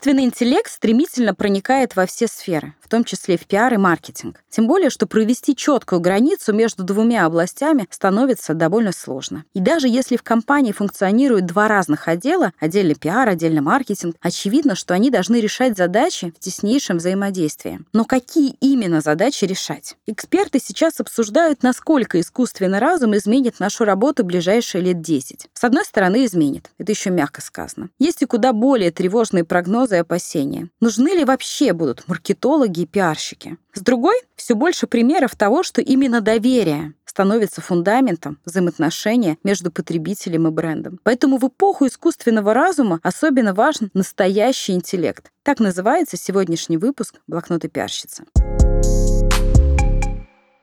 Искусственный интеллект стремительно проникает во все сферы, в том числе в пиар и маркетинг. Тем более, что провести четкую границу между двумя областями становится довольно сложно. И даже если в компании функционируют два разных отдела, отдельно пиар, отдельно маркетинг, очевидно, что они должны решать задачи в теснейшем взаимодействии. Но какие именно задачи решать? Эксперты сейчас обсуждают, насколько искусственный разум изменит нашу работу в ближайшие лет 10. С одной стороны, изменит. Это еще мягко сказано. Есть и куда более тревожные прогнозы и опасения. Нужны ли вообще будут маркетологи и пиарщики? С другой, все больше примеров того, что именно доверие становится фундаментом взаимоотношения между потребителем и брендом. Поэтому в эпоху искусственного разума особенно важен настоящий интеллект. Так называется сегодняшний выпуск «Блокноты пиарщицы».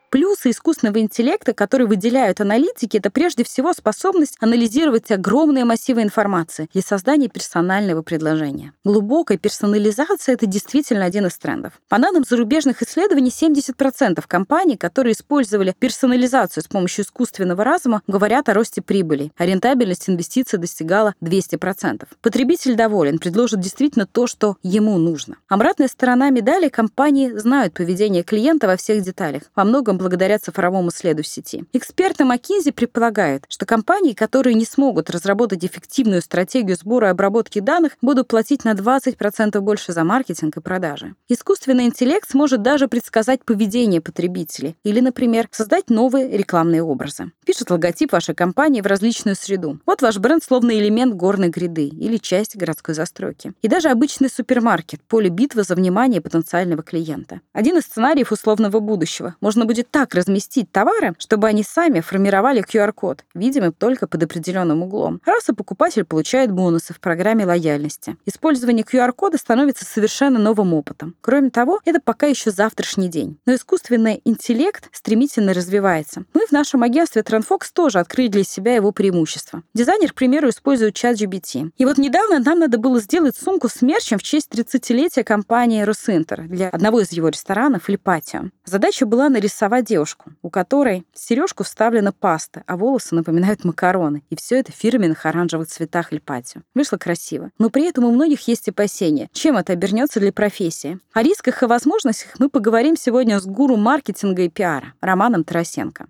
Плюсы искусственного интеллекта, которые выделяют аналитики, это прежде всего способность анализировать огромные массивы информации для создания персонального предложения. Глубокая персонализация — это действительно один из трендов. По данным зарубежных исследований, 70% компаний, которые использовали персонализацию с помощью искусственного разума, говорят о росте прибыли, а рентабельность инвестиций достигала 200%. Потребитель доволен, предложит действительно то, что ему нужно. Обратная сторона медали — компании знают поведение клиента во всех деталях. Во многом благодаря цифровому следу сети. Эксперты McKinsey предполагают, что компании, которые не смогут разработать эффективную стратегию сбора и обработки данных, будут платить на 20% больше за маркетинг и продажи. Искусственный интеллект сможет даже предсказать поведение потребителей или, например, создать новые рекламные образы. Пишет логотип вашей компании в различную среду. Вот ваш бренд словно элемент горной гряды или часть городской застройки. И даже обычный супермаркет — поле битвы за внимание потенциального клиента. Один из сценариев условного будущего. Можно будет так разместить товары, чтобы они сами формировали QR-код, видимый только под определенным углом. Раз и покупатель получает бонусы в программе лояльности. Использование QR-кода становится совершенно новым опытом. Кроме того, это пока еще завтрашний день. Но искусственный интеллект стремительно развивается. Мы в нашем агентстве Trendfox тоже открыли для себя его преимущества. Дизайнер, к примеру, использует чат GBT. И вот недавно нам надо было сделать сумку с мерчем в честь 30-летия компании Росинтер для одного из его ресторанов Липатио. Задача была нарисовать нашла девушку, у которой в сережку вставлена паста, а волосы напоминают макароны. И все это в фирменных оранжевых цветах Эльпатио. Вышло красиво. Но при этом у многих есть опасения, чем это обернется для профессии. О рисках и возможностях мы поговорим сегодня с гуру маркетинга и пиара Романом Тарасенко.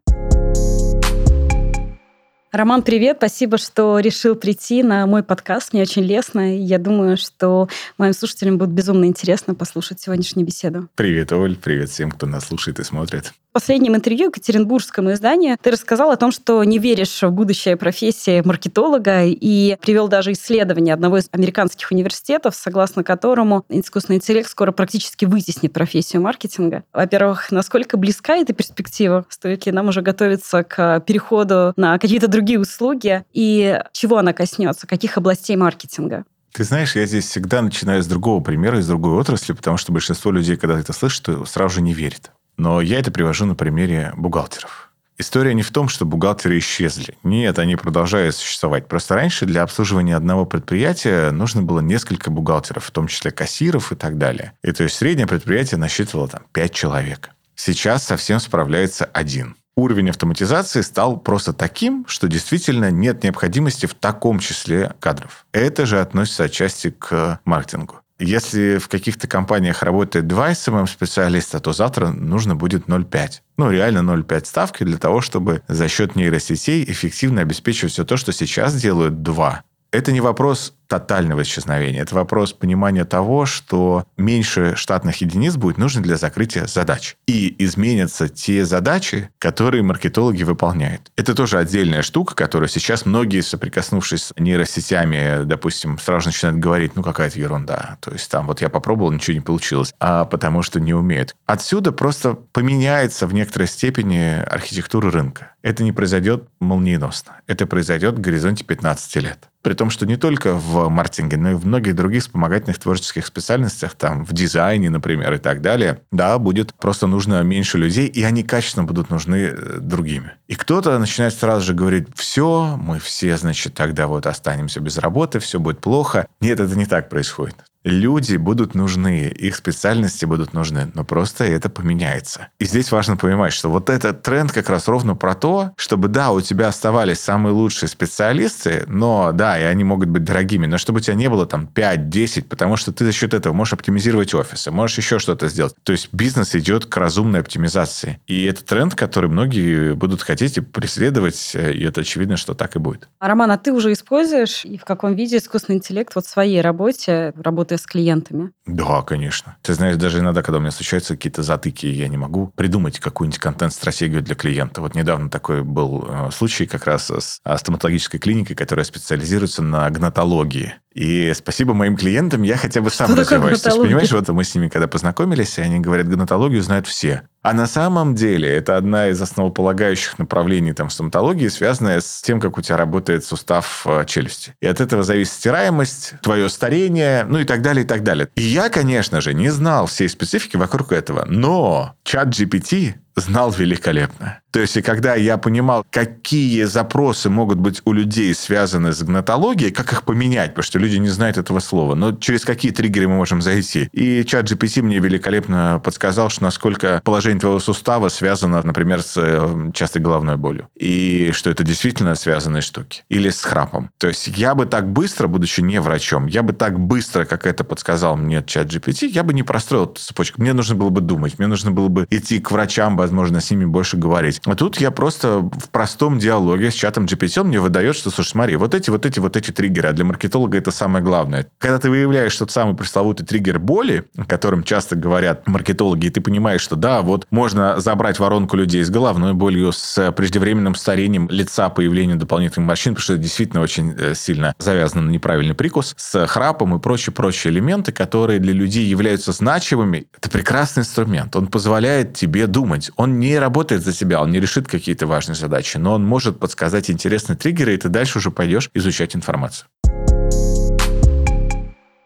Роман, привет. Спасибо, что решил прийти на мой подкаст. Мне очень лестно. Я думаю, что моим слушателям будет безумно интересно послушать сегодняшнюю беседу. Привет, Оль. Привет всем, кто нас слушает и смотрит последнем интервью Екатеринбургскому изданию ты рассказал о том, что не веришь в будущее профессии маркетолога и привел даже исследование одного из американских университетов, согласно которому искусственный интеллект скоро практически вытеснит профессию маркетинга. Во-первых, насколько близка эта перспектива? Стоит ли нам уже готовиться к переходу на какие-то другие услуги? И чего она коснется? Каких областей маркетинга? Ты знаешь, я здесь всегда начинаю с другого примера, из другой отрасли, потому что большинство людей, когда это слышат, сразу же не верит. Но я это привожу на примере бухгалтеров. История не в том, что бухгалтеры исчезли. Нет, они продолжают существовать. Просто раньше для обслуживания одного предприятия нужно было несколько бухгалтеров, в том числе кассиров и так далее. И то есть среднее предприятие насчитывало там 5 человек. Сейчас совсем справляется один. Уровень автоматизации стал просто таким, что действительно нет необходимости в таком числе кадров. Это же относится отчасти к маркетингу. Если в каких-то компаниях работает 2 SMM-специалиста, то завтра нужно будет 0,5. Ну, реально 0,5 ставки для того, чтобы за счет нейросетей эффективно обеспечивать все то, что сейчас делают 2. Это не вопрос тотального исчезновения. Это вопрос понимания того, что меньше штатных единиц будет нужно для закрытия задач. И изменятся те задачи, которые маркетологи выполняют. Это тоже отдельная штука, которую сейчас многие, соприкоснувшись с нейросетями, допустим, сразу начинают говорить, ну, какая-то ерунда. То есть там вот я попробовал, ничего не получилось. А потому что не умеют. Отсюда просто поменяется в некоторой степени архитектура рынка. Это не произойдет молниеносно. Это произойдет в горизонте 15 лет. При том, что не только в маркетинге, но и в многих других вспомогательных творческих специальностях, там, в дизайне, например, и так далее, да, будет просто нужно меньше людей, и они качественно будут нужны э, другими. И кто-то начинает сразу же говорить, все, мы все, значит, тогда вот останемся без работы, все будет плохо. Нет, это не так происходит люди будут нужны, их специальности будут нужны, но просто это поменяется. И здесь важно понимать, что вот этот тренд как раз ровно про то, чтобы, да, у тебя оставались самые лучшие специалисты, но, да, и они могут быть дорогими, но чтобы у тебя не было там 5-10, потому что ты за счет этого можешь оптимизировать офисы, можешь еще что-то сделать. То есть бизнес идет к разумной оптимизации. И это тренд, который многие будут хотеть и преследовать, и это очевидно, что так и будет. Роман, а ты уже используешь и в каком виде искусственный интеллект вот в своей работе, работая с клиентами? Да, конечно. Ты знаешь, даже иногда, когда у меня случаются какие-то затыки, я не могу придумать какую-нибудь контент-стратегию для клиента. Вот недавно такой был э, случай как раз с стоматологической клиникой, которая специализируется на гнатологии. И спасибо моим клиентам, я хотя бы сам Что развиваюсь. То есть, понимаешь, вот мы с ними когда познакомились, и они говорят, гнатологию знают все. А на самом деле это одна из основополагающих направлений там, стоматологии, связанная с тем, как у тебя работает сустав э, челюсти. И от этого зависит стираемость, твое старение, ну и так далее, и так далее. И я, конечно же, не знал всей специфики вокруг этого, но чат GPT знал великолепно. То есть, и когда я понимал, какие запросы могут быть у людей связаны с гнатологией, как их поменять, потому что люди не знают этого слова, но через какие триггеры мы можем зайти. И чат GPT мне великолепно подсказал, что насколько положение твоего сустава связано, например, с э, частой головной болью. И что это действительно связанные штуки. Или с храпом. То есть, я бы так быстро, будучи не врачом, я бы так быстро, как это подсказал мне чат GPT, я бы не простроил цепочку. Мне нужно было бы думать, мне нужно было бы идти к врачам, возможно, с ними больше говорить. А тут я просто в простом диалоге с чатом GPT он мне выдает, что, слушай, смотри, вот эти, вот эти, вот эти триггеры, а для маркетолога это самое главное. Когда ты выявляешь тот самый пресловутый триггер боли, о котором часто говорят маркетологи, и ты понимаешь, что да, вот можно забрать воронку людей с головной болью, с преждевременным старением лица, появлением дополнительных морщин, потому что это действительно очень э, сильно завязано на неправильный прикус, с храпом и прочие-прочие элементы, которые для людей являются значимыми. Это прекрасный инструмент. Он позволяет тебе думать. Он не работает за себя, он не решит какие-то важные задачи, но он может подсказать интересные триггеры, и ты дальше уже пойдешь изучать информацию.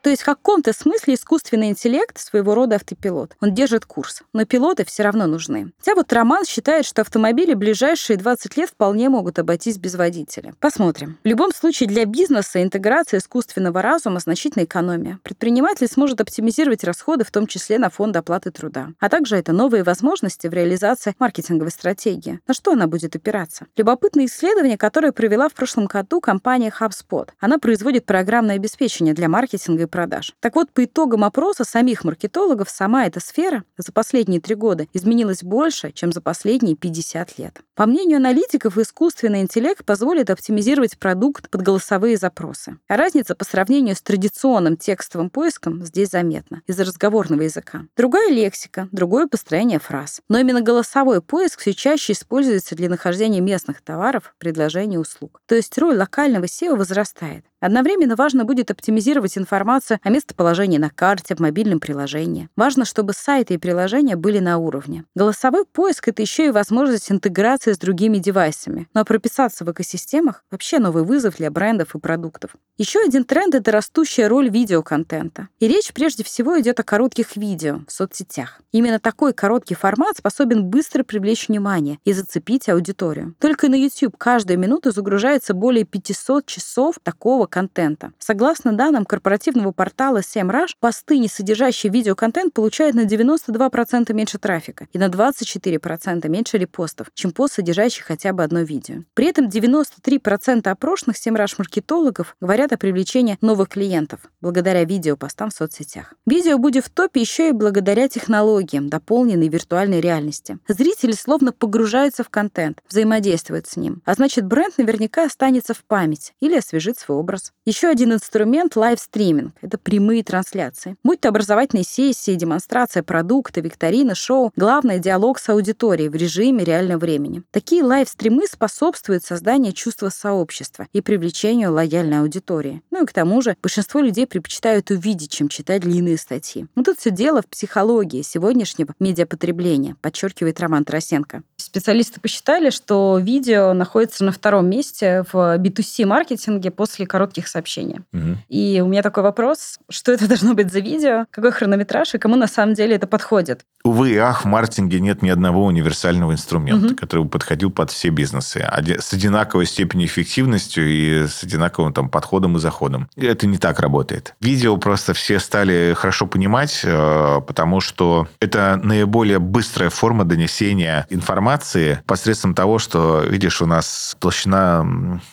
То есть в каком-то смысле искусственный интеллект своего рода автопилот. Он держит курс, но пилоты все равно нужны. Хотя вот Роман считает, что автомобили ближайшие 20 лет вполне могут обойтись без водителя. Посмотрим. В любом случае для бизнеса интеграция искусственного разума значительная экономия. Предприниматель сможет оптимизировать расходы, в том числе на фонд оплаты труда. А также это новые возможности в реализации маркетинговой стратегии. На что она будет опираться? Любопытное исследование, которое провела в прошлом году компания HubSpot. Она производит программное обеспечение для маркетинга и продаж. Так вот, по итогам опроса самих маркетологов сама эта сфера за последние три года изменилась больше, чем за последние 50 лет. По мнению аналитиков, искусственный интеллект позволит оптимизировать продукт под голосовые запросы. А разница по сравнению с традиционным текстовым поиском здесь заметна из-за разговорного языка. Другая лексика, другое построение фраз. Но именно голосовой поиск все чаще используется для нахождения местных товаров, предложений, услуг. То есть роль локального SEO возрастает. Одновременно важно будет оптимизировать информацию о местоположении на карте, в мобильном приложении. Важно, чтобы сайты и приложения были на уровне. Голосовой поиск — это еще и возможность интеграции с другими девайсами. Но прописаться в экосистемах — вообще новый вызов для брендов и продуктов. Еще один тренд — это растущая роль видеоконтента. И речь прежде всего идет о коротких видео в соцсетях. Именно такой короткий формат способен быстро привлечь внимание и зацепить аудиторию. Только на YouTube каждую минуту загружается более 500 часов такого контента. Согласно данным корпоративного портала SEMrush, посты, не содержащие видеоконтент, получают на 92% меньше трафика и на 24% меньше репостов, чем пост, содержащий хотя бы одно видео. При этом 93% опрошенных SEMrush-маркетологов говорят о привлечении новых клиентов благодаря видеопостам в соцсетях. Видео будет в топе еще и благодаря технологиям, дополненной виртуальной реальности. Зрители словно погружаются в контент, взаимодействуют с ним. А значит, бренд наверняка останется в память или освежит свой образ рос. Еще один инструмент — лайвстриминг. Это прямые трансляции. Будь то образовательные сессии, демонстрация продукта, викторины, шоу, главное — диалог с аудиторией в режиме реального времени. Такие livestream ы способствуют созданию чувства сообщества и привлечению лояльной аудитории. Ну и к тому же большинство людей предпочитают увидеть, чем читать длинные статьи. Но тут все дело в психологии сегодняшнего медиапотребления, подчеркивает Роман Тарасенко. Специалисты посчитали, что видео находится на втором месте в B2C-маркетинге после коротких сообщений. Мгм. И у меня такой вопрос, что это должно быть за видео, какой хронометраж и кому на самом деле это подходит? Увы и ах, в маркетинге нет ни одного универсального инструмента, Мгм. который бы подходил под все бизнесы. С одинаковой степенью эффективностью и с одинаковым там, подходом и заходом. Это не так работает. Видео просто все стали хорошо понимать, э, потому что это наиболее быстрая форма донесения информации посредством того, что, видишь, у нас толщина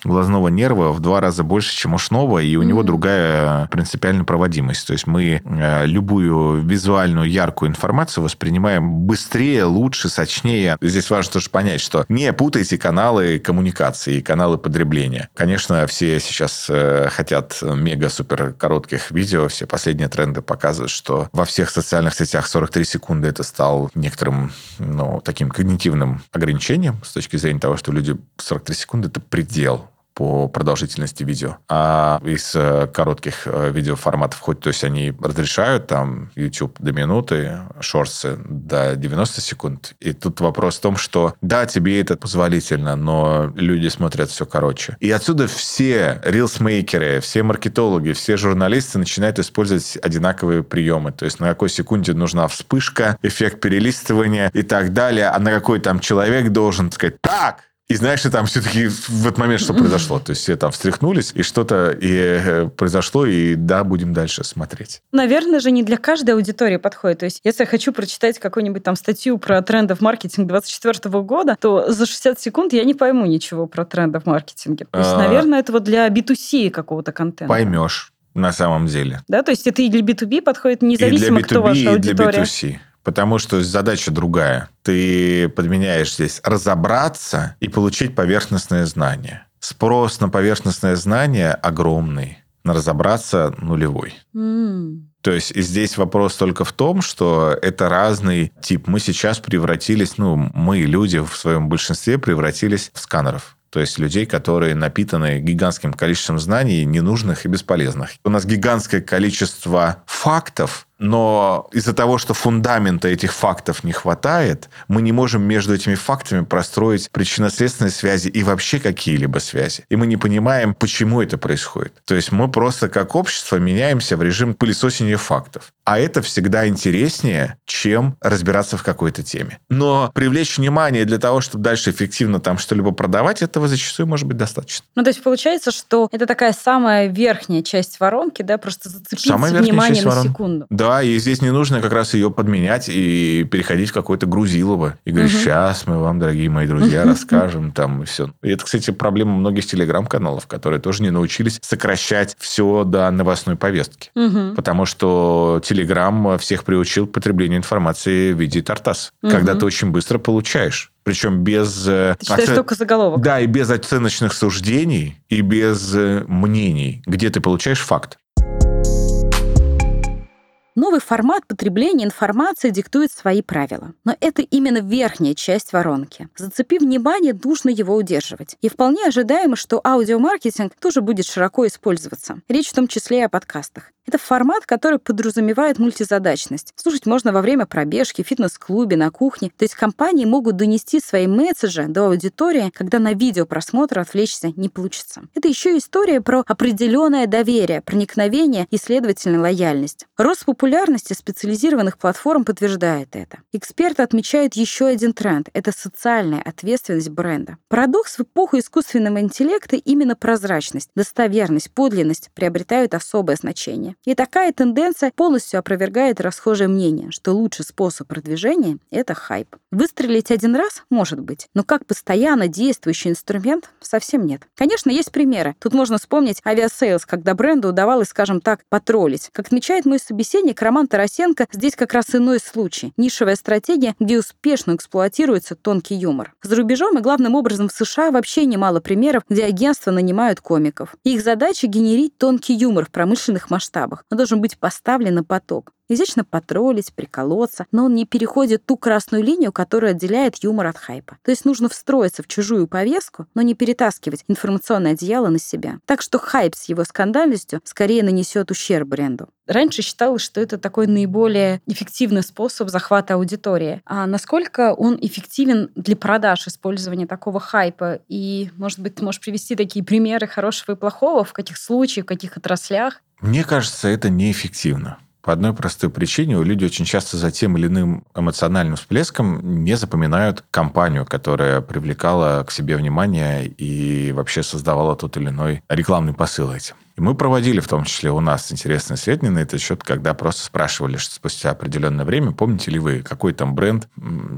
глазного нерва в два раза больше, чем ушного, и у него Мгм. другая принципиальная проводимость. То есть мы э, любую визуальную яркую информацию воспринимаем быстрее, лучше, сочнее. Здесь важно тоже понять, что не путайте каналы коммуникации и каналы потребления. Конечно, все сейчас э, хотят мега-супер коротких видео, все последние тренды показывают, что во всех социальных сетях 43 секунды это стал некоторым, ну, таким когнитивным ограничением с точки зрения того, что люди 43 секунды это предел по продолжительности видео. А из э, коротких э, видеоформатов, хоть то есть они разрешают там YouTube до минуты, шорсы до 90 секунд. И тут вопрос в том, что да, тебе это позволительно, но люди смотрят все короче. И отсюда все рилсмейкеры, все маркетологи, все журналисты начинают использовать одинаковые приемы. То есть на какой секунде нужна вспышка, эффект перелистывания и так далее, а на какой там человек должен сказать «Так!» И знаешь, и там все-таки в этот момент что произошло? То есть все там встряхнулись, и что-то и э, произошло, и да, будем дальше смотреть. Наверное же, не для каждой аудитории подходит. То есть, если я хочу прочитать какую-нибудь там статью про тренды в маркетинге 2024 года, то за 60 секунд я не пойму ничего про тренды в маркетинге. То есть, А. наверное, это вот для B2C какого-то контента. Поймешь на самом деле. Да, то есть это и для B2B подходит И независимо, для кто B2B, ваша и для аудитория. B2C. Потому что задача другая. Ты подменяешь здесь разобраться и получить поверхностное знание. Спрос на поверхностное знание огромный, на разобраться нулевой. М. То есть здесь вопрос только в том, что это разный тип. Мы сейчас превратились, ну, мы, люди, в своем большинстве превратились в сканеров. То есть людей, которые напитаны гигантским количеством знаний, ненужных и бесполезных. У нас гигантское количество фактов, но из-за того, что фундамента этих фактов не хватает, мы не можем между этими фактами простроить причинно-следственные связи и вообще какие-либо связи. И мы не понимаем, почему это происходит. То есть мы просто как общество меняемся в режим пылесосения фактов. А это всегда интереснее, чем разбираться в какой-то теме. Но привлечь внимание для того, чтобы дальше эффективно там что-либо продавать, этого зачастую может быть достаточно. Ну, то есть получается, что это такая самая верхняя часть воронки, да, просто зацепить Самая внимание часть на воронки. секунду. Да, и здесь не нужно как раз ее подменять и переходить в какое-то грузилово. И говорить, Мгм. сейчас мы вам, дорогие мои друзья, расскажем там и все. И это, кстати, проблема многих телеграм-каналов, которые тоже не научились сокращать все до новостной повестки. Мгм. Потому что Телеграм всех приучил к потреблению информации в виде тартас. Мгм. Когда ты очень быстро получаешь. Причем без... э, Ты читаешь оце- только заголовок. Да, и без оценочных суждений, и без э, мнений, где ты получаешь факт. Новый формат потребления информации диктует свои правила. Но это именно верхняя часть воронки. Зацепив внимание, нужно его удерживать. И вполне ожидаемо, что аудиомаркетинг тоже будет широко использоваться. Речь в том числе и о подкастах. Это формат, который подразумевает мультизадачность. Слушать можно во время пробежки, фитнес-клубе, на кухне. То есть компании могут донести свои месседжи до аудитории, когда на видеопросмотр отвлечься не получится. Это еще история про определенное доверие, проникновение и, следовательно, лояльность. Рост популярности специализированных платформ подтверждает это. Эксперты отмечают еще один тренд — это социальная ответственность бренда. Парадокс в эпоху искусственного интеллекта именно прозрачность, достоверность, подлинность приобретают особое значение. И такая тенденция полностью опровергает расхожее мнение, что лучший способ продвижения — это хайп. Выстрелить один раз — может быть, но как постоянно действующий инструмент — совсем нет. Конечно, есть примеры. Тут можно вспомнить Aviasales, когда бренду удавалось, скажем так, потроллить. Как отмечает мой собеседник, Роман Тарасенко здесь как раз иной случай. Нишевая стратегия, где успешно эксплуатируется тонкий юмор. За рубежом и главным образом в США вообще немало примеров, где агентства нанимают комиков. Их задача — генерить тонкий юмор в промышленных масштабах. Он должен быть поставлен на поток изящно потроллить, приколоться, но он не переходит ту красную линию, которая отделяет юмор от хайпа. То есть нужно встроиться в чужую повестку, но не перетаскивать информационное одеяло на себя. Так что хайп с его скандальностью скорее нанесет ущерб бренду. Раньше считалось, что это такой наиболее эффективный способ захвата аудитории. А насколько он эффективен для продаж использования такого хайпа? И, может быть, ты можешь привести такие примеры хорошего и плохого, в каких случаях, в каких отраслях? Мне кажется, это неэффективно. По одной простой причине люди очень часто за тем или иным эмоциональным всплеском не запоминают компанию, которая привлекала к себе внимание и вообще создавала тот или иной рекламный посыл этим. И мы проводили, в том числе у нас, интересные исследования на этот счет, когда просто спрашивали, что спустя определенное время, помните ли вы, какой там бренд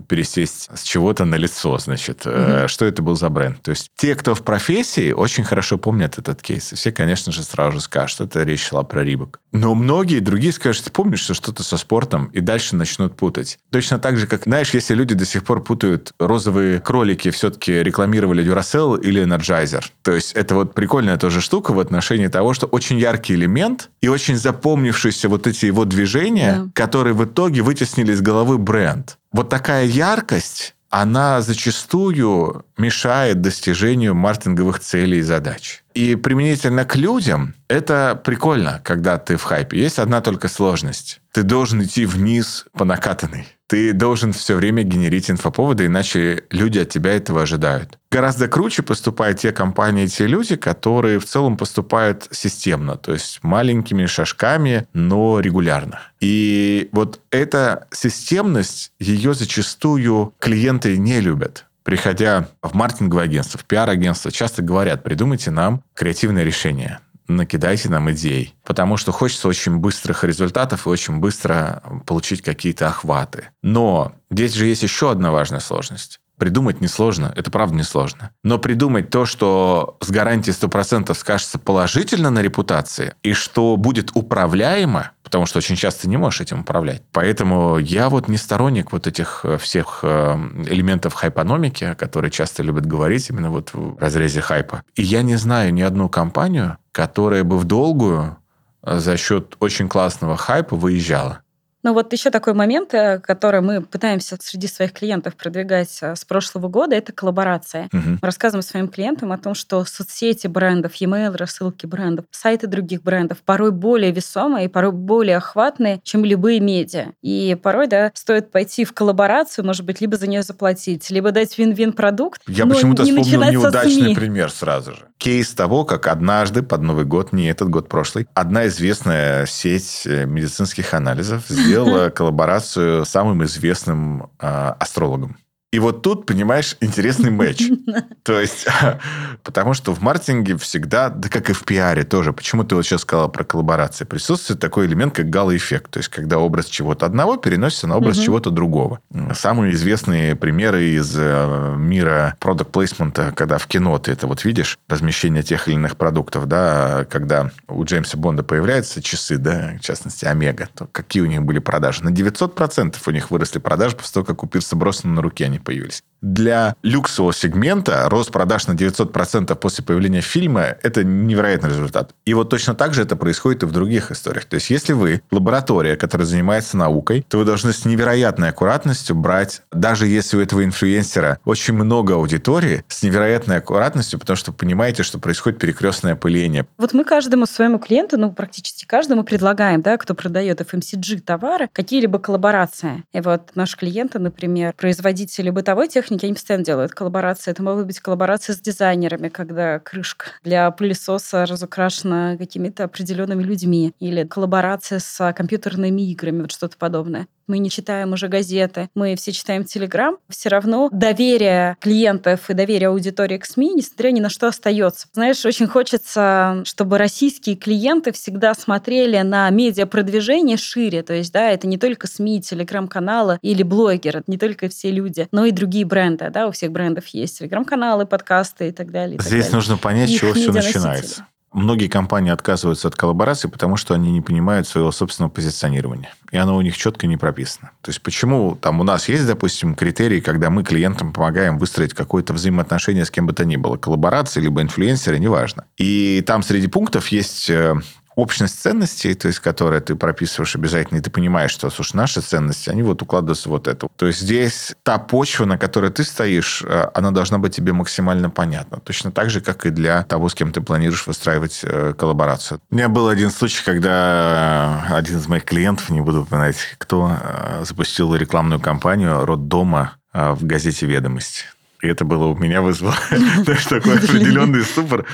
пересесть с чего-то на лицо, значит, угу. что это был за бренд. То есть те, кто в профессии, очень хорошо помнят этот кейс. И все, конечно же, сразу же скажут, что это речь шла про Рибок. Но многие другие скажут, ты помнишь, что что-то со спортом, и дальше начнут путать. Точно так же, как, знаешь, если люди до сих пор путают розовые кролики, все-таки рекламировали Duracell или Energizer. То есть это вот прикольная тоже штука в отношении того, что очень яркий элемент и очень запомнившиеся вот эти его движения, да. которые в итоге вытеснили из головы бренд. Вот такая яркость, она зачастую мешает достижению маркетинговых целей и задач. И применительно к людям это прикольно, когда ты в хайпе. Есть одна только сложность. Ты должен идти вниз по накатанной. Ты должен все время генерить инфоповоды, иначе люди от тебя этого ожидают. Гораздо круче поступают те компании, те люди, которые в целом поступают системно, то есть маленькими шажками, но регулярно. И вот эта системность, ее зачастую клиенты не любят приходя в маркетинговое агентство, в пиар-агентство, часто говорят, придумайте нам креативное решение накидайте нам идей. Потому что хочется очень быстрых результатов и очень быстро получить какие-то охваты. Но здесь же есть еще одна важная сложность. Придумать несложно, это правда несложно. Но придумать то, что с гарантией 100% скажется положительно на репутации, и что будет управляемо, потому что очень часто не можешь этим управлять. Поэтому я вот не сторонник вот этих э, всех э, элементов хайпономики, которые часто любят говорить именно вот в разрезе хайпа. И я не знаю ни одну компанию, которая бы в долгую э, за счет очень классного хайпа выезжала. Ну вот еще такой момент, э, который мы пытаемся среди своих клиентов продвигать э, с прошлого года, это коллаборация. Угу. Мы рассказываем своим клиентам о том, что соцсети брендов, e-mail, рассылки брендов, сайты других брендов порой более весомые порой более охватные, чем любые медиа. И порой, да, стоит пойти в коллаборацию, может быть, либо за нее заплатить, либо дать вин-вин продукт. Я почему-то вспомнил неудачный пример сразу же. Кейс того, как однажды под Новый год, не этот год, прошлый, одна известная сеть э, медицинских анализов сделала коллаборацию с самым известным э, астрологом. И вот тут, понимаешь, интересный матч. То есть, потому что в маркетинге всегда, да как и в пиаре тоже, почему ты вот сейчас сказала про коллаборации, присутствует такой элемент, как гало-эффект. То есть, когда образ чего-то одного переносится на образ чего-то другого. Самые известные примеры из э, мира продукт плейсмента когда в кино ты это вот видишь, размещение тех или иных продуктов, да, когда у Джеймса Бонда появляются часы, да, в частности, Омега, то какие у них были продажи? На 900% у них выросли продажи после того, как у Пирса Броссона на руке они появились. Для люксового сегмента рост продаж на 900% после появления фильма – это невероятный результат. И вот точно так же это происходит и в других историях. То есть, если вы лаборатория, которая занимается наукой, то вы должны с невероятной аккуратностью брать, даже если у этого инфлюенсера очень много аудитории, с невероятной аккуратностью, потому что понимаете, что происходит перекрестное опыление. Вот мы каждому своему клиенту, ну, практически каждому предлагаем, да, кто продает FMCG товары, какие-либо коллаборации. И вот наши клиенты, например, производители бытовой техники, техники, они постоянно делают коллаборации. Это могут быть коллаборации с дизайнерами, когда крышка для пылесоса разукрашена какими-то определенными людьми. Или коллаборация с компьютерными играми, вот что-то подобное мы не читаем уже газеты, мы все читаем Телеграм, все равно доверие клиентов и доверие аудитории к СМИ, несмотря ни на что, остается. Знаешь, очень хочется, чтобы российские клиенты всегда смотрели на медиапродвижение шире. То есть, да, это не только СМИ, телеграм-каналы или блогеры, не только все люди, но и другие бренды. Да, у всех брендов есть телеграм-каналы, подкасты и так далее. И Здесь так нужно понять, с чего все начинается. Многие компании отказываются от коллаборации, потому что они не понимают своего собственного позиционирования. И оно у них четко не прописано. То есть почему там у нас есть, допустим, критерии, когда мы клиентам помогаем выстроить какое-то взаимоотношение с кем бы то ни было. Коллаборации, либо инфлюенсеры, неважно. И там среди пунктов есть э, общность ценностей, то есть, которые ты прописываешь обязательно, и ты понимаешь, что, слушай, наши ценности, они вот укладываются вот это. То есть здесь та почва, на которой ты стоишь, э, она должна быть тебе максимально понятна. Точно так же, как и для того, с кем ты планируешь выстраивать э, коллаборацию. У меня был один случай, когда один из моих клиентов, не буду упоминать, кто, э, запустил рекламную кампанию «Род дома» в газете «Ведомости». И это было у меня вызвало такой определенный ступор.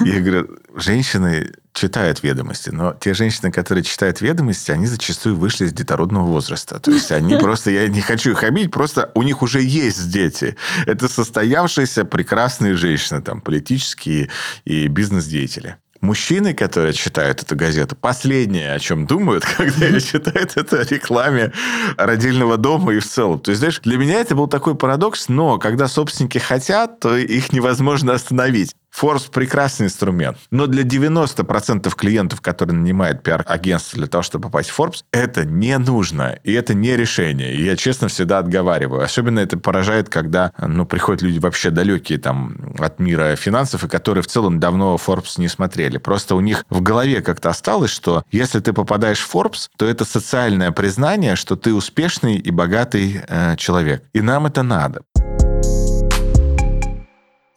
Я говорю, женщины читают ведомости, но те женщины, которые читают ведомости, они зачастую вышли из детородного возраста. То есть они просто, я не хочу их обидеть, просто у них уже есть дети. Это состоявшиеся прекрасные женщины, там, политические и бизнес-деятели. Мужчины, которые читают эту газету, последнее, о чем думают, когда они читают это о рекламе родильного дома и в целом. То есть, знаешь, для меня это был такой парадокс, но когда собственники хотят, то их невозможно остановить. Forbes прекрасный инструмент. Но для 90% клиентов, которые нанимают пиар-агентство для того, чтобы попасть в Forbes, это не нужно. И это не решение. И я, честно, всегда отговариваю. Особенно это поражает, когда ну, приходят люди вообще далекие там, от мира финансов, и которые в целом давно Forbes не смотрели. Просто у них в голове как-то осталось, что если ты попадаешь в Forbes, то это социальное признание, что ты успешный и богатый э, человек. И нам это надо.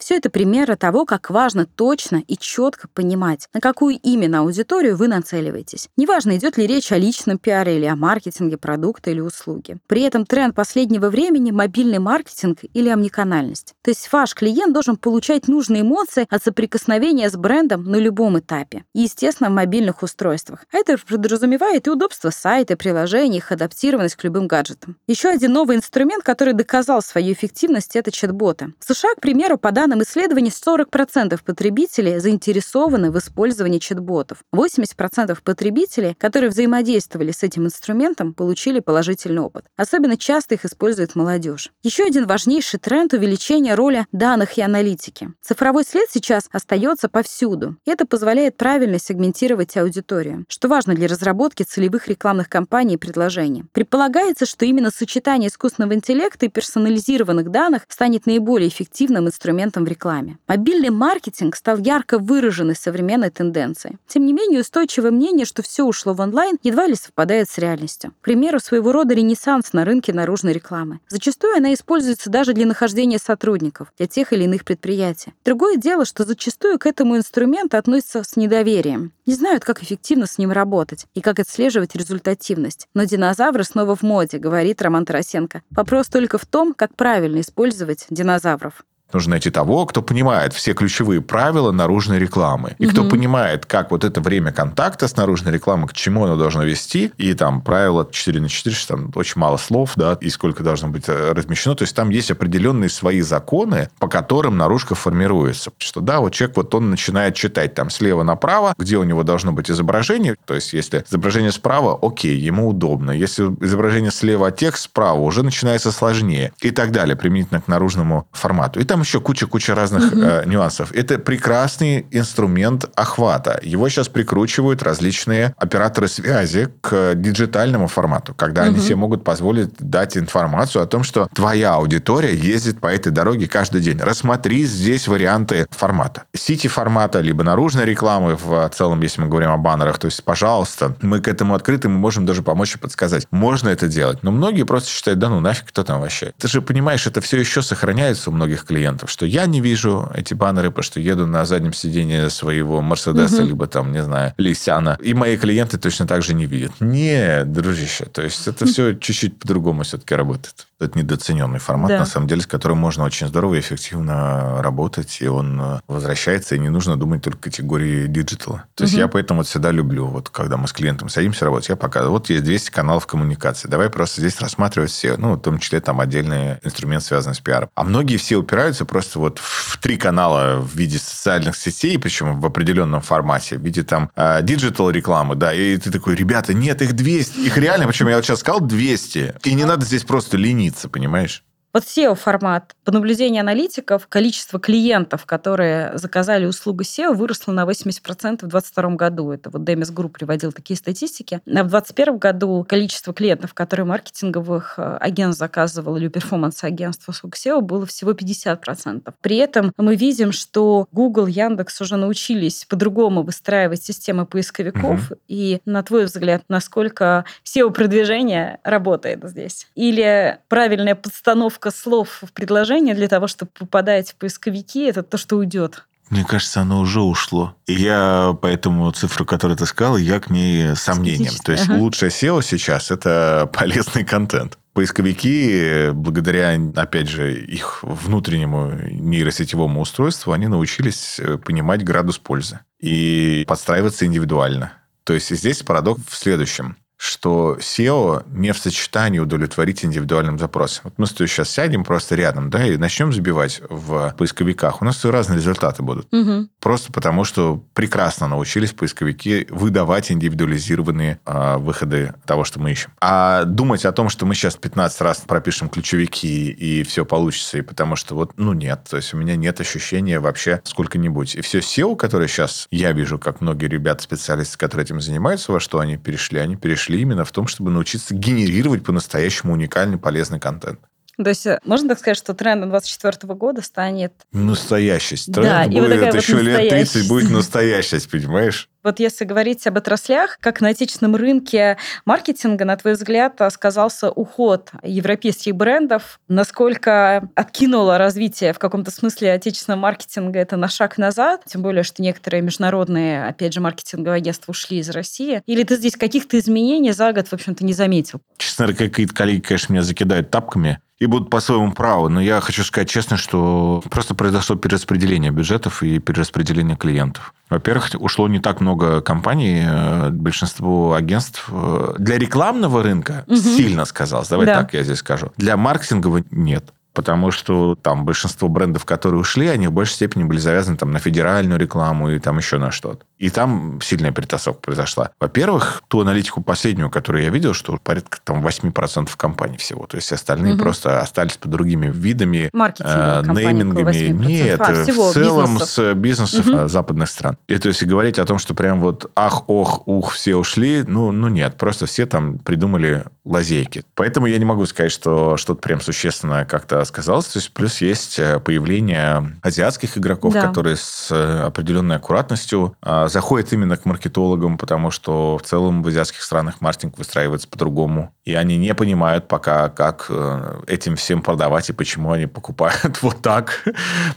Все это примеры того, как важно точно и четко понимать, на какую именно аудиторию вы нацеливаетесь. Неважно, идет ли речь о личном пиаре или о маркетинге продукта или услуги. При этом тренд последнего времени – мобильный маркетинг или омниканальность. То есть ваш клиент должен получать нужные эмоции от соприкосновения с брендом на любом этапе. И, естественно, в мобильных устройствах. А это подразумевает и удобство сайта, приложений, их адаптированность к любым гаджетам. Еще один новый инструмент, который доказал свою эффективность, это чат-боты. В США, к примеру, по данным данным исследований 40% потребителей заинтересованы в использовании чат-ботов. 80% потребителей, которые взаимодействовали с этим инструментом, получили положительный опыт. Особенно часто их использует молодежь. Еще один важнейший тренд — увеличение роли данных и аналитики. Цифровой след сейчас остается повсюду. И это позволяет правильно сегментировать аудиторию, что важно для разработки целевых рекламных кампаний и предложений. Предполагается, что именно сочетание искусственного интеллекта и персонализированных данных станет наиболее эффективным инструментом рекламе. Мобильный маркетинг стал ярко выраженной современной тенденцией. Тем не менее, устойчивое мнение, что все ушло в онлайн, едва ли совпадает с реальностью. К примеру, своего рода ренессанс на рынке наружной рекламы. Зачастую она используется даже для нахождения сотрудников, для тех или иных предприятий. Другое дело, что зачастую к этому инструменту относятся с недоверием. Не знают, как эффективно с ним работать и как отслеживать результативность. Но динозавры снова в моде, говорит Роман Тарасенко. Вопрос только в том, как правильно использовать динозавров. Нужно найти того, кто понимает все ключевые правила наружной рекламы. И угу. кто понимает, как вот это время контакта с наружной рекламой, к чему оно должно вести. И там правило 4 на 4, что там очень мало слов, да, и сколько должно быть э, размещено. То есть там есть определенные свои законы, по которым наружка формируется. Что да, вот человек вот он начинает читать там слева направо, где у него должно быть изображение. То есть если изображение справа, окей, ему удобно. Если изображение слева, а текст справа, уже начинается сложнее. И так далее, применительно к наружному формату. И там там еще куча-куча разных угу. э, нюансов. Это прекрасный инструмент охвата. Его сейчас прикручивают различные операторы связи к диджитальному формату, когда угу. они себе могут позволить дать информацию о том, что твоя аудитория ездит по этой дороге каждый день. Рассмотри здесь варианты формата. Сити формата, либо наружной рекламы в целом, если мы говорим о баннерах. То есть, пожалуйста, мы к этому открыты, мы можем даже помочь и подсказать. Можно это делать. Но многие просто считают, да ну нафиг, кто там вообще. Ты же понимаешь, это все еще сохраняется у многих клиентов клиентов, что я не вижу эти баннеры, потому что еду на заднем сиденье своего Мерседеса, угу. либо там, не знаю, Лисяна. И мои клиенты точно так же не видят. Нет, дружище. То есть это все чуть-чуть по-другому все-таки работает. Это недооцененный формат, да. на самом деле, с которым можно очень здорово и эффективно работать, и он э, возвращается, и не нужно думать только категории диджитала. То есть угу. я поэтому вот всегда люблю, вот когда мы с клиентом садимся работать, я показываю, вот есть 200 каналов коммуникации, давай просто здесь рассматривать все, ну, в том числе там отдельный инструмент, связанный с пиаром. А многие все упираются просто вот в три канала в виде социальных сетей, причем в определенном формате, в виде там э, digital рекламы, да, и ты такой, ребята, нет, их 200, их реально, причем я вот сейчас сказал 200, и не надо здесь просто лениться, понимаешь? Вот SEO-формат. По наблюдению аналитиков, количество клиентов, которые заказали услугу SEO, выросло на 80% в 2022 году. Это вот Demis Group приводил такие статистики. А в 2021 году количество клиентов, которые маркетинговых э, агентств заказывало или перформанс-агентств услуг SEO, было всего 50%. При этом мы видим, что Google, Яндекс уже научились по-другому выстраивать системы поисковиков. Угу. И, на твой взгляд, насколько SEO-продвижение работает здесь? Или правильная подстановка подборка слов в предложение для того, чтобы попадать в поисковики, это то, что уйдет. Мне кажется, оно уже ушло. И я поэтому цифру, которую ты сказал, я к ней сомнением. То есть ага. лучшее SEO сейчас – это полезный контент. Поисковики, благодаря, опять же, их внутреннему нейросетевому устройству, они научились э, понимать градус пользы и подстраиваться индивидуально. То есть здесь парадокс в следующем что SEO не в сочетании удовлетворить индивидуальным запросам. Вот мы с тобой сейчас сядем просто рядом, да, и начнем забивать в поисковиках. У нас разные результаты будут. Угу. Просто потому, что прекрасно научились поисковики выдавать индивидуализированные э, выходы того, что мы ищем. А думать о том, что мы сейчас 15 раз пропишем ключевики и все получится, и потому что вот, ну нет, то есть у меня нет ощущения вообще сколько-нибудь. И все SEO, которое сейчас я вижу, как многие ребята, специалисты, которые этим занимаются, во что они перешли, они перешли шли именно в том, чтобы научиться генерировать по-настоящему уникальный полезный контент. То есть э, можно так сказать, что трендом 24 года станет... Настоящесть. Тренд да, будет и вот еще вот лет 30 будет настоящесть, понимаешь? Вот если говорить об отраслях, как на отечественном рынке маркетинга, на твой взгляд, сказался уход европейских брендов? Насколько откинуло развитие в каком-то смысле отечественного маркетинга это на шаг назад? Тем более, что некоторые международные, опять же, маркетинговые агентства ушли из России. Или ты здесь каких-то изменений за год, в общем-то, не заметил? Честно говоря, какие-то коллеги, конечно, меня закидают тапками и будут по своему праву. Но я хочу сказать честно, что просто произошло перераспределение бюджетов и перераспределение клиентов. Во-первых, ушло не так много компаний, э, большинство агентств э, для рекламного рынка угу. сильно сказалось. Давай да. так я здесь скажу. Для маркетингового нет потому что там большинство брендов, которые ушли, они в большей степени были завязаны там, на федеральную рекламу и там еще на что-то. И там сильная перетасовка произошла. Во-первых, ту аналитику последнюю, которую я видел, что порядка там 8% компаний всего. То есть остальные угу. просто остались под другими видами, э, неймингами. Нет, а, в целом бизнесов. с бизнесов угу. западных стран. И то есть говорить о том, что прям вот ах, ох, ух, все ушли, ну, ну нет. Просто все там придумали лазейки. Поэтому я не могу сказать, что что-то прям существенное как-то сказалось. То есть плюс есть э, появление азиатских игроков, да. которые с э, определенной аккуратностью заходят именно к маркетологам, потому что в целом в азиатских странах маркетинг выстраивается по-другому. И они не понимают пока, как э, этим всем продавать и почему они покупают вот так.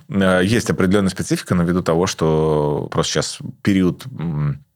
Есть определенная специфика, но ввиду того, что просто сейчас период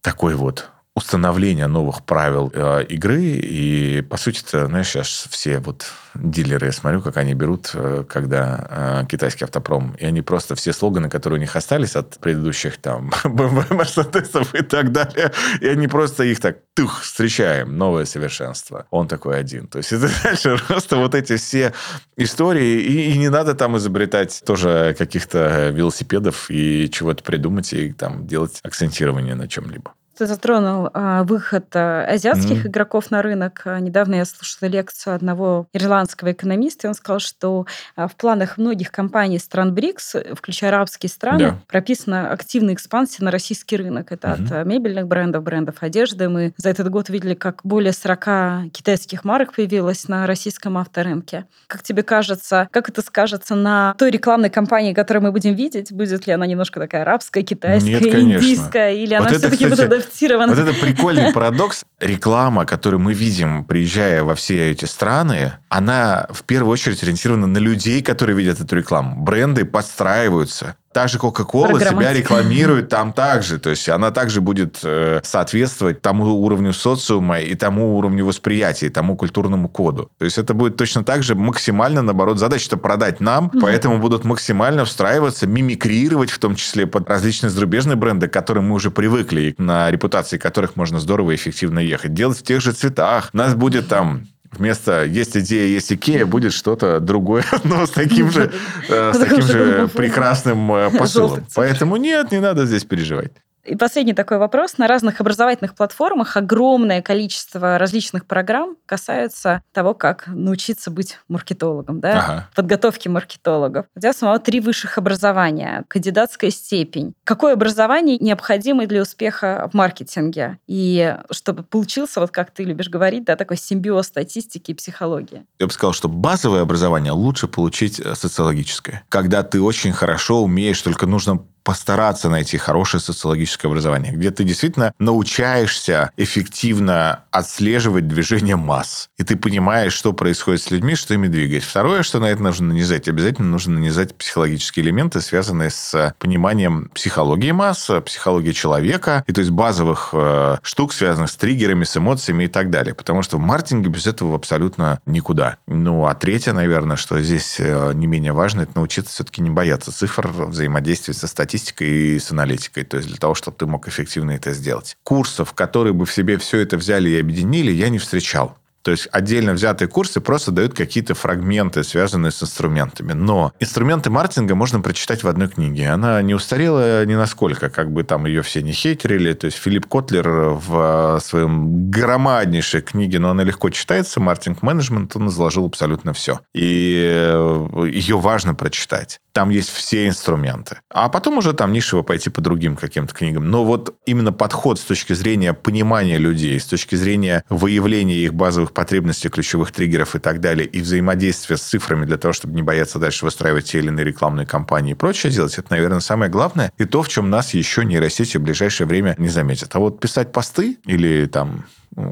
такой вот установления новых правил э, игры. И, по сути, -то, знаешь, сейчас все вот дилеры, я смотрю, как они берут, э, когда э, китайский автопром, и они просто все слоганы, которые у них остались от предыдущих там BMW, Mercedes и так далее, и они просто их так, тух, встречаем, новое совершенство. Он такой один. То есть это дальше просто вот эти все истории, и, и не надо там изобретать тоже каких-то велосипедов и чего-то придумать, и там делать акцентирование на чем-либо. Ты затронул а, выход а, азиатских mm-hmm. игроков на рынок. А, недавно я слушала лекцию одного ирландского экономиста, и он сказал, что а, в планах многих компаний стран БРИКС, включая арабские страны, yeah. прописана активная экспансия на российский рынок. Это mm-hmm. от а, мебельных брендов, брендов одежды. Мы за этот год видели, как более 40 китайских марок появилось на российском авторынке. Как тебе кажется, как это скажется на той рекламной кампании, которую мы будем видеть? Будет ли она немножко такая арабская, китайская, Нет, индийская, или вот она все-таки будет адаптирован. Вот это прикольный парадокс. Реклама, которую мы видим, приезжая во все эти страны, она в первую очередь ориентирована на людей, которые видят эту рекламу. Бренды подстраиваются так же Coca-Cola себя рекламирует там также. То есть она также будет э, соответствовать тому уровню социума и тому уровню восприятия, и тому культурному коду. То есть это будет точно так же максимально, наоборот, задача-то продать нам, mm-hmm. поэтому будут максимально встраиваться, мимикрировать, в том числе под различные зарубежные бренды, к которым мы уже привыкли, на репутации которых можно здорово и эффективно ехать. Делать в тех же цветах. Нас будет там Вместо «есть идея, есть Икея» будет что-то другое, но с таким же, э, с таким же прекрасным э, посылом. Поэтому нет, не надо здесь переживать. И последний такой вопрос. На разных образовательных платформах огромное количество различных программ касаются того, как научиться быть маркетологом, да? Ага. подготовки маркетологов. У тебя самого три высших образования, кандидатская степень. Какое образование необходимо для успеха в маркетинге? И чтобы получился, вот как ты любишь говорить, да, такой симбиоз статистики и психологии. Я бы сказал, что базовое образование лучше получить э, социологическое. Когда ты очень хорошо умеешь, только нужно постараться найти хорошее социологическое образование, где ты действительно научаешься эффективно отслеживать движение масс. И ты понимаешь, что происходит с людьми, что ими двигать. Второе, что на это нужно нанизать, обязательно нужно нанизать психологические элементы, связанные с пониманием психологии масс, психологии человека, и то есть базовых э, штук, связанных с триггерами, с эмоциями и так далее. Потому что в маркетинге без этого абсолютно никуда. Ну, а третье, наверное, что здесь э, не менее важно, это научиться все-таки не бояться цифр, взаимодействовать со статистикой, статистикой и с аналитикой, то есть для того, чтобы ты мог эффективно это сделать. Курсов, которые бы в себе все это взяли и объединили, я не встречал. То есть отдельно взятые курсы просто дают какие-то фрагменты, связанные с инструментами. Но инструменты маркетинга можно прочитать в одной книге. Она не устарела ни насколько, как бы там ее все не хейтерили. То есть Филипп Котлер в своем громаднейшей книге, но она легко читается, маркетинг-менеджмент, он изложил абсолютно все. И э, ее важно прочитать там есть все инструменты. А потом уже там нишево пойти по другим каким-то книгам. Но вот именно подход с точки зрения понимания людей, с точки зрения выявления их базовых потребностей, ключевых триггеров и так далее, и взаимодействия с цифрами для того, чтобы не бояться дальше выстраивать те или иные рекламные кампании и прочее делать, это, наверное, самое главное. И то, в чем нас еще нейросети в ближайшее время не заметят. А вот писать посты или там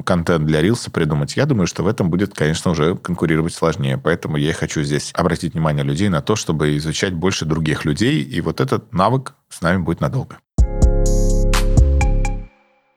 контент для рилса придумать, я думаю, что в этом будет, конечно, уже конкурировать сложнее. Поэтому я хочу здесь обратить внимание людей на то, чтобы изучать больше других людей, и вот этот навык с нами будет надолго.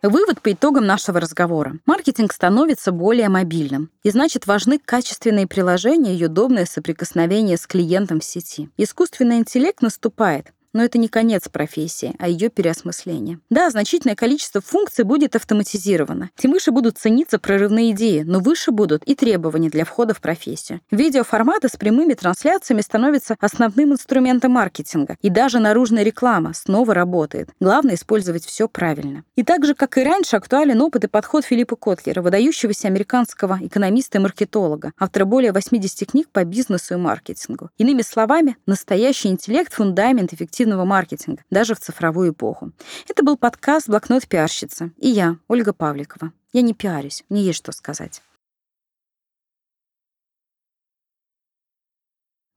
Вывод по итогам нашего разговора. Маркетинг становится более мобильным. И значит, важны качественные приложения и удобное соприкосновение с клиентом в сети. Искусственный интеллект наступает, но это не конец профессии, а ее переосмысление. Да, значительное количество функций будет автоматизировано. Тем выше будут цениться прорывные идеи, но выше будут и требования для входа в профессию. Видеоформаты с прямыми трансляциями становятся основным инструментом маркетинга. И даже наружная реклама снова работает. Главное использовать все правильно. И так же, как и раньше, актуален опыт и подход Филиппа Котлера, выдающегося американского экономиста и маркетолога, автора более 80 книг по бизнесу и маркетингу. Иными словами, настоящий интеллект — фундамент эффективности эффективного маркетинга, даже в цифровую эпоху. Это был подкаст «Блокнот пиарщица» и я, Ольга Павликова. Я не пиарюсь, мне есть что сказать.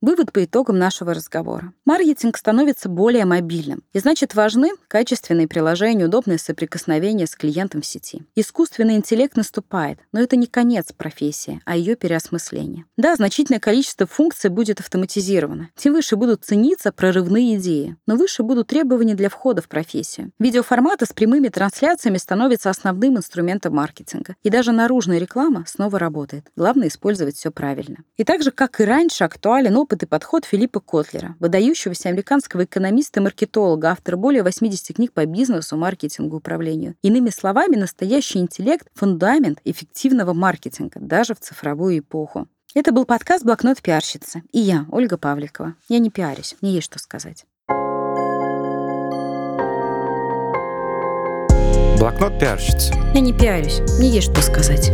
Вывод по итогам нашего разговора. Маркетинг становится более мобильным, и значит важны качественные приложения, удобное соприкосновение с клиентом в сети. Искусственный интеллект наступает, но это не конец профессии, а ее переосмысление. Да, значительное количество функций будет автоматизировано. Тем выше будут цениться прорывные идеи, но выше будут требования для входа в профессию. Видеоформаты с прямыми трансляциями становятся основным инструментом маркетинга. И даже наружная реклама снова работает. Главное использовать все правильно. И так же, как и раньше, актуален опыт опыт и подход Филиппа Котлера, выдающегося американского экономиста и маркетолога, автора более 80 книг по бизнесу, маркетингу и управлению. Иными словами, настоящий интеллект — фундамент эффективного маркетинга, даже в цифровую эпоху. Это был подкаст «Блокнот пиарщицы». И я, Ольга Павликова. Я не пиарюсь, мне есть что сказать. Блокнот пиарщицы. Я не пиарюсь, мне есть что сказать.